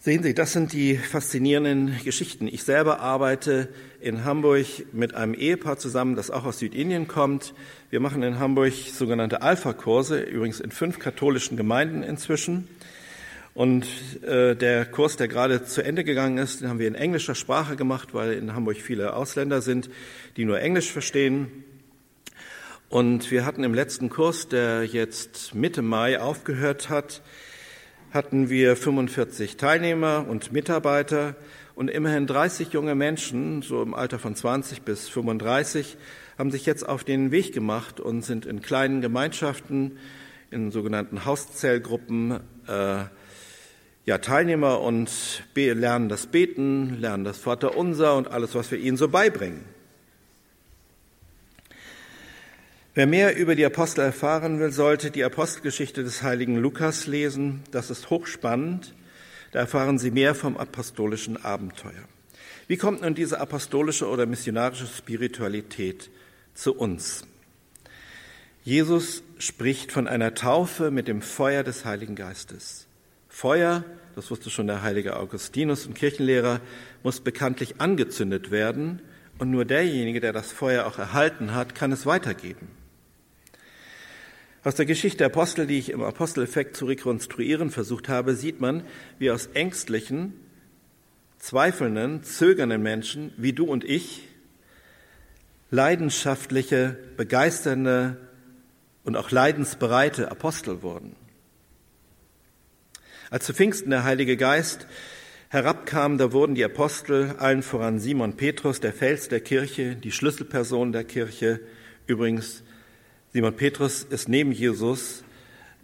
Sehen Sie, das sind die faszinierenden Geschichten. Ich selber arbeite in Hamburg mit einem Ehepaar zusammen, das auch aus Südindien kommt. Wir machen in Hamburg sogenannte Alpha-Kurse, übrigens in fünf katholischen Gemeinden inzwischen. Und äh, der Kurs, der gerade zu Ende gegangen ist, den haben wir in englischer Sprache gemacht, weil in Hamburg viele Ausländer sind, die nur Englisch verstehen. Und wir hatten im letzten Kurs, der jetzt Mitte Mai aufgehört hat, hatten wir 45 Teilnehmer und Mitarbeiter und immerhin 30 junge Menschen, so im Alter von 20 bis 35, haben sich jetzt auf den Weg gemacht und sind in kleinen Gemeinschaften, in sogenannten Hauszellgruppen, äh, ja, Teilnehmer und lernen das Beten, lernen das Vaterunser und alles, was wir ihnen so beibringen. Wer mehr über die Apostel erfahren will, sollte die Apostelgeschichte des heiligen Lukas lesen. Das ist hochspannend. Da erfahren Sie mehr vom apostolischen Abenteuer. Wie kommt nun diese apostolische oder missionarische Spiritualität zu uns? Jesus spricht von einer Taufe mit dem Feuer des Heiligen Geistes. Feuer, das wusste schon der heilige Augustinus und Kirchenlehrer, muss bekanntlich angezündet werden und nur derjenige, der das Feuer auch erhalten hat, kann es weitergeben. Aus der Geschichte der Apostel, die ich im Aposteleffekt zu rekonstruieren versucht habe, sieht man, wie aus ängstlichen, zweifelnden, zögernden Menschen wie du und ich leidenschaftliche, begeisternde und auch leidensbereite Apostel wurden. Als zu Pfingsten der Heilige Geist herabkam, da wurden die Apostel, allen voran Simon Petrus, der Fels der Kirche, die Schlüsselperson der Kirche. Übrigens, Simon Petrus ist neben Jesus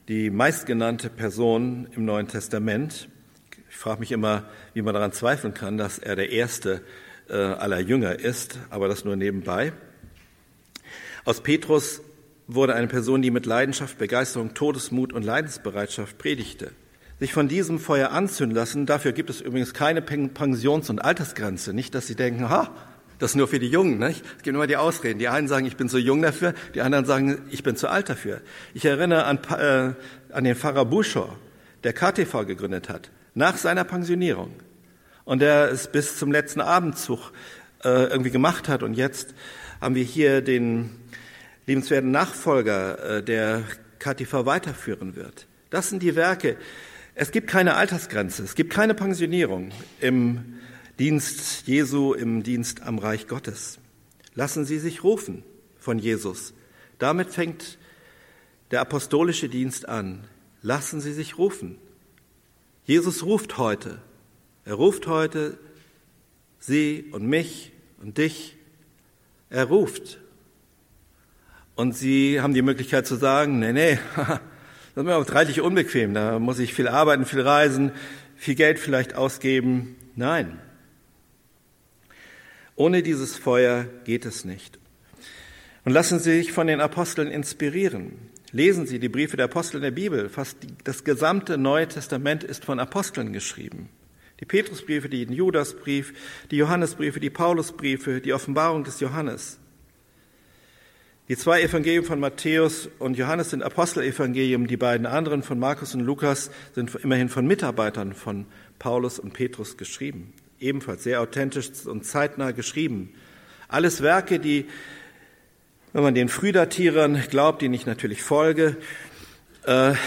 die meistgenannte Person im Neuen Testament. Ich frage mich immer, wie man daran zweifeln kann, dass er der erste äh, aller Jünger ist, aber das nur nebenbei. Aus Petrus wurde eine Person, die mit Leidenschaft, Begeisterung, Todesmut und Leidensbereitschaft predigte sich von diesem Feuer anzünden lassen. Dafür gibt es übrigens keine Pensions- und Altersgrenze. Nicht, dass Sie denken, ha, das ist nur für die Jungen. Nicht? Es gibt immer die Ausreden. Die einen sagen, ich bin zu jung dafür, die anderen sagen, ich bin zu alt dafür. Ich erinnere an, äh, an den Pfarrer Buschow, der KTV gegründet hat, nach seiner Pensionierung. Und der es bis zum letzten Abendzug äh, irgendwie gemacht hat. Und jetzt haben wir hier den liebenswerten Nachfolger, äh, der KTV weiterführen wird. Das sind die Werke, es gibt keine Altersgrenze, es gibt keine Pensionierung im Dienst Jesu, im Dienst am Reich Gottes. Lassen Sie sich rufen von Jesus. Damit fängt der apostolische Dienst an. Lassen Sie sich rufen. Jesus ruft heute. Er ruft heute Sie und mich und dich. Er ruft. Und Sie haben die Möglichkeit zu sagen, nee, nee, Das ist mir auch reichlich unbequem. Da muss ich viel arbeiten, viel reisen, viel Geld vielleicht ausgeben. Nein. Ohne dieses Feuer geht es nicht. Und lassen Sie sich von den Aposteln inspirieren. Lesen Sie die Briefe der Apostel in der Bibel. Fast das gesamte Neue Testament ist von Aposteln geschrieben. Die Petrusbriefe, den Judasbrief, die Johannesbriefe, die Paulusbriefe, die Offenbarung des Johannes. Die zwei Evangelien von Matthäus und Johannes sind Apostelevangelien. Die beiden anderen von Markus und Lukas sind immerhin von Mitarbeitern von Paulus und Petrus geschrieben. Ebenfalls sehr authentisch und zeitnah geschrieben. Alles Werke, die, wenn man den Frühdatierern glaubt, denen ich natürlich folge, äh,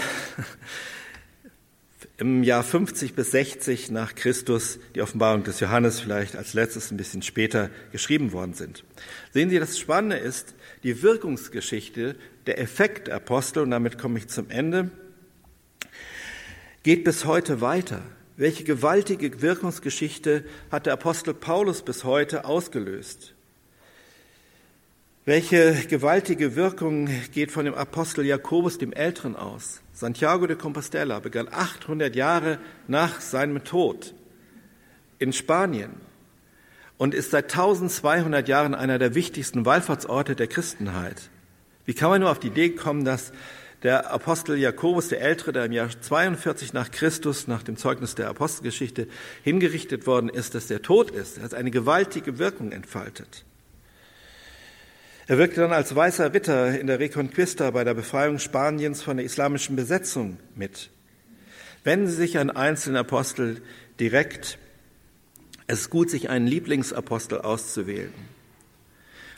im Jahr 50 bis 60 nach Christus die Offenbarung des Johannes vielleicht als letztes ein bisschen später geschrieben worden sind. Sehen Sie, das Spannende ist, die Wirkungsgeschichte, der Effekt Apostel, und damit komme ich zum Ende, geht bis heute weiter. Welche gewaltige Wirkungsgeschichte hat der Apostel Paulus bis heute ausgelöst? Welche gewaltige Wirkung geht von dem Apostel Jakobus dem Älteren aus? Santiago de Compostela begann 800 Jahre nach seinem Tod in Spanien und ist seit 1200 Jahren einer der wichtigsten Wallfahrtsorte der Christenheit. Wie kann man nur auf die Idee kommen, dass der Apostel Jakobus der Ältere, der im Jahr 42 nach Christus, nach dem Zeugnis der Apostelgeschichte, hingerichtet worden ist, dass der tot ist. Er hat eine gewaltige Wirkung entfaltet. Er wirkte dann als weißer Ritter in der Reconquista bei der Befreiung Spaniens von der islamischen Besetzung mit. Wenden Sie sich an einzelne Apostel direkt es ist gut, sich einen Lieblingsapostel auszuwählen.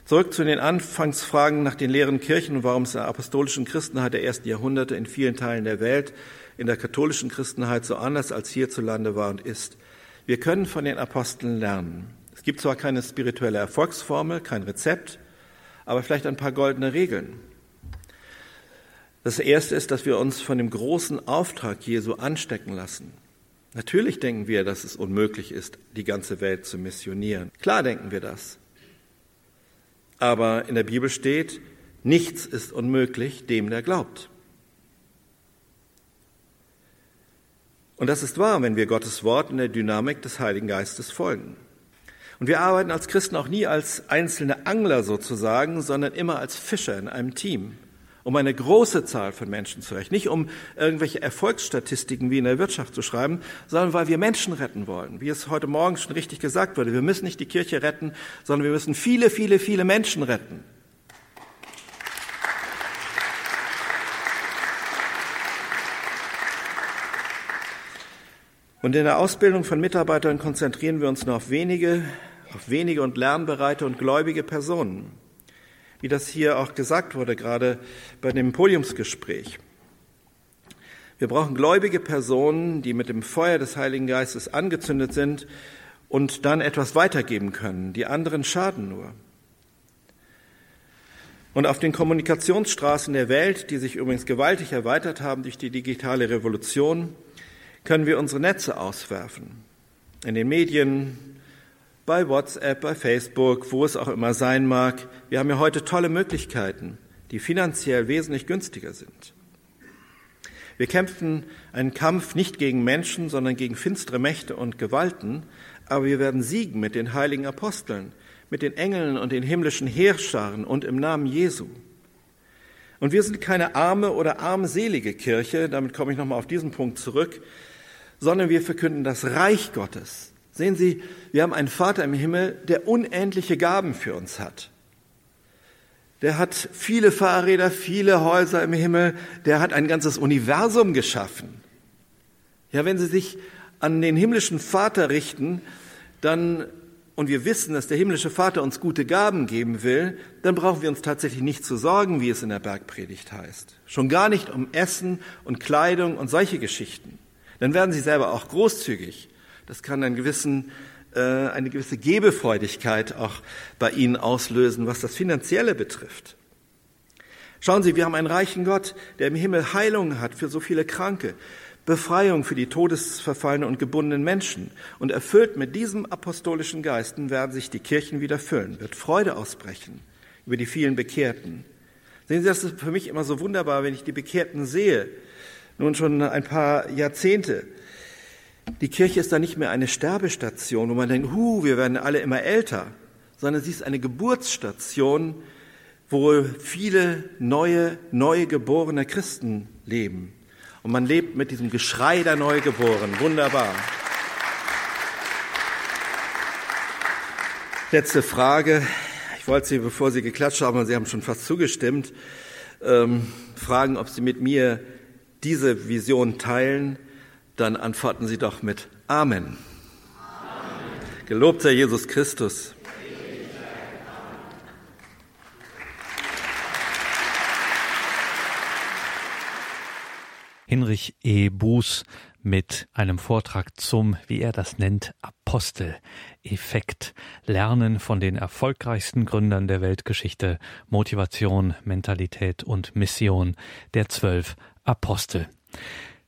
Zurück zu den Anfangsfragen nach den leeren Kirchen und warum es eine apostolischen Christenheit der ersten Jahrhunderte in vielen Teilen der Welt in der katholischen Christenheit so anders als hierzulande war und ist. Wir können von den Aposteln lernen. Es gibt zwar keine spirituelle Erfolgsformel, kein Rezept, aber vielleicht ein paar goldene Regeln. Das erste ist, dass wir uns von dem großen Auftrag Jesu anstecken lassen. Natürlich denken wir, dass es unmöglich ist, die ganze Welt zu missionieren. Klar denken wir das. Aber in der Bibel steht, nichts ist unmöglich dem, der glaubt. Und das ist wahr, wenn wir Gottes Wort in der Dynamik des Heiligen Geistes folgen. Und wir arbeiten als Christen auch nie als einzelne Angler sozusagen, sondern immer als Fischer in einem Team um eine große Zahl von Menschen zu retten. Nicht um irgendwelche Erfolgsstatistiken wie in der Wirtschaft zu schreiben, sondern weil wir Menschen retten wollen. Wie es heute Morgen schon richtig gesagt wurde, wir müssen nicht die Kirche retten, sondern wir müssen viele, viele, viele Menschen retten. Und in der Ausbildung von Mitarbeitern konzentrieren wir uns nur auf wenige, auf wenige und lernbereite und gläubige Personen wie das hier auch gesagt wurde, gerade bei dem Podiumsgespräch. Wir brauchen gläubige Personen, die mit dem Feuer des Heiligen Geistes angezündet sind und dann etwas weitergeben können. Die anderen schaden nur. Und auf den Kommunikationsstraßen der Welt, die sich übrigens gewaltig erweitert haben durch die digitale Revolution, können wir unsere Netze auswerfen. In den Medien, bei WhatsApp, bei Facebook, wo es auch immer sein mag. Wir haben ja heute tolle Möglichkeiten, die finanziell wesentlich günstiger sind. Wir kämpfen einen Kampf nicht gegen Menschen, sondern gegen finstere Mächte und Gewalten, aber wir werden siegen mit den heiligen Aposteln, mit den Engeln und den himmlischen Heerscharen und im Namen Jesu. Und wir sind keine arme oder armselige Kirche, damit komme ich nochmal auf diesen Punkt zurück, sondern wir verkünden das Reich Gottes, Sehen Sie, wir haben einen Vater im Himmel, der unendliche Gaben für uns hat. Der hat viele Fahrräder, viele Häuser im Himmel, der hat ein ganzes Universum geschaffen. Ja, wenn Sie sich an den himmlischen Vater richten, dann und wir wissen, dass der himmlische Vater uns gute Gaben geben will, dann brauchen wir uns tatsächlich nicht zu sorgen, wie es in der Bergpredigt heißt. Schon gar nicht um Essen und Kleidung und solche Geschichten. Dann werden sie selber auch großzügig. Das kann einen gewissen, äh, eine gewisse Gebefreudigkeit auch bei Ihnen auslösen, was das Finanzielle betrifft. Schauen Sie, wir haben einen reichen Gott, der im Himmel Heilung hat für so viele Kranke, Befreiung für die todesverfallenen und gebundenen Menschen. Und erfüllt mit diesem apostolischen Geisten werden sich die Kirchen wieder füllen, wird Freude ausbrechen über die vielen Bekehrten. Sehen Sie, das ist für mich immer so wunderbar, wenn ich die Bekehrten sehe. Nun schon ein paar Jahrzehnte. Die Kirche ist da nicht mehr eine Sterbestation, wo man denkt, hu, wir werden alle immer älter, sondern sie ist eine Geburtsstation, wo viele neue, neu geborene Christen leben. Und man lebt mit diesem Geschrei der Neugeborenen. Wunderbar. Letzte Frage. Ich wollte Sie, bevor Sie geklatscht haben, und Sie haben schon fast zugestimmt, ähm, fragen, ob Sie mit mir diese Vision teilen dann antworten Sie doch mit Amen. Amen. Gelobt sei Jesus Christus. Hinrich E. Buß mit einem Vortrag zum, wie er das nennt, Apostel-Effekt. Lernen von den erfolgreichsten Gründern der Weltgeschichte, Motivation, Mentalität und Mission der zwölf Apostel.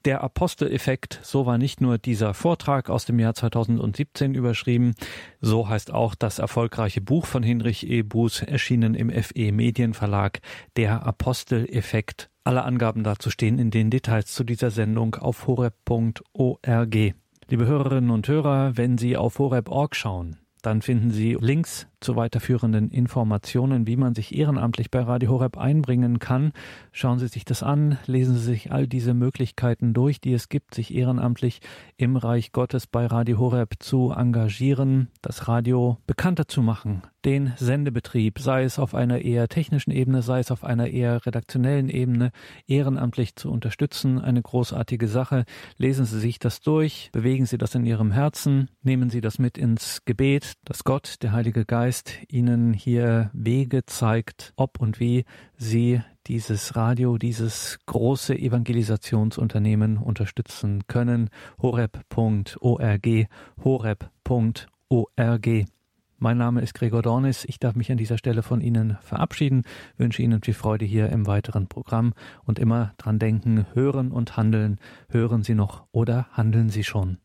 Der Aposteleffekt, so war nicht nur dieser Vortrag aus dem Jahr 2017 überschrieben, so heißt auch das erfolgreiche Buch von Hinrich E. Buß, erschienen im FE Medienverlag, Der Aposteleffekt. Alle Angaben dazu stehen in den Details zu dieser Sendung auf horeb.org. Liebe Hörerinnen und Hörer, wenn Sie auf horeb.org schauen, dann finden Sie Links zu weiterführenden Informationen, wie man sich ehrenamtlich bei Radio Horeb einbringen kann. Schauen Sie sich das an, lesen Sie sich all diese Möglichkeiten durch, die es gibt, sich ehrenamtlich im Reich Gottes bei Radio Horeb zu engagieren, das Radio bekannter zu machen, den Sendebetrieb, sei es auf einer eher technischen Ebene, sei es auf einer eher redaktionellen Ebene, ehrenamtlich zu unterstützen. Eine großartige Sache. Lesen Sie sich das durch, bewegen Sie das in Ihrem Herzen, nehmen Sie das mit ins Gebet, dass Gott, der Heilige Geist, Geist ihnen hier Wege zeigt, ob und wie sie dieses Radio, dieses große Evangelisationsunternehmen unterstützen können. horeb.org, horeb.org. Mein Name ist Gregor Dornis. Ich darf mich an dieser Stelle von Ihnen verabschieden, wünsche Ihnen viel Freude hier im weiteren Programm und immer dran denken, hören und handeln. Hören Sie noch oder handeln Sie schon?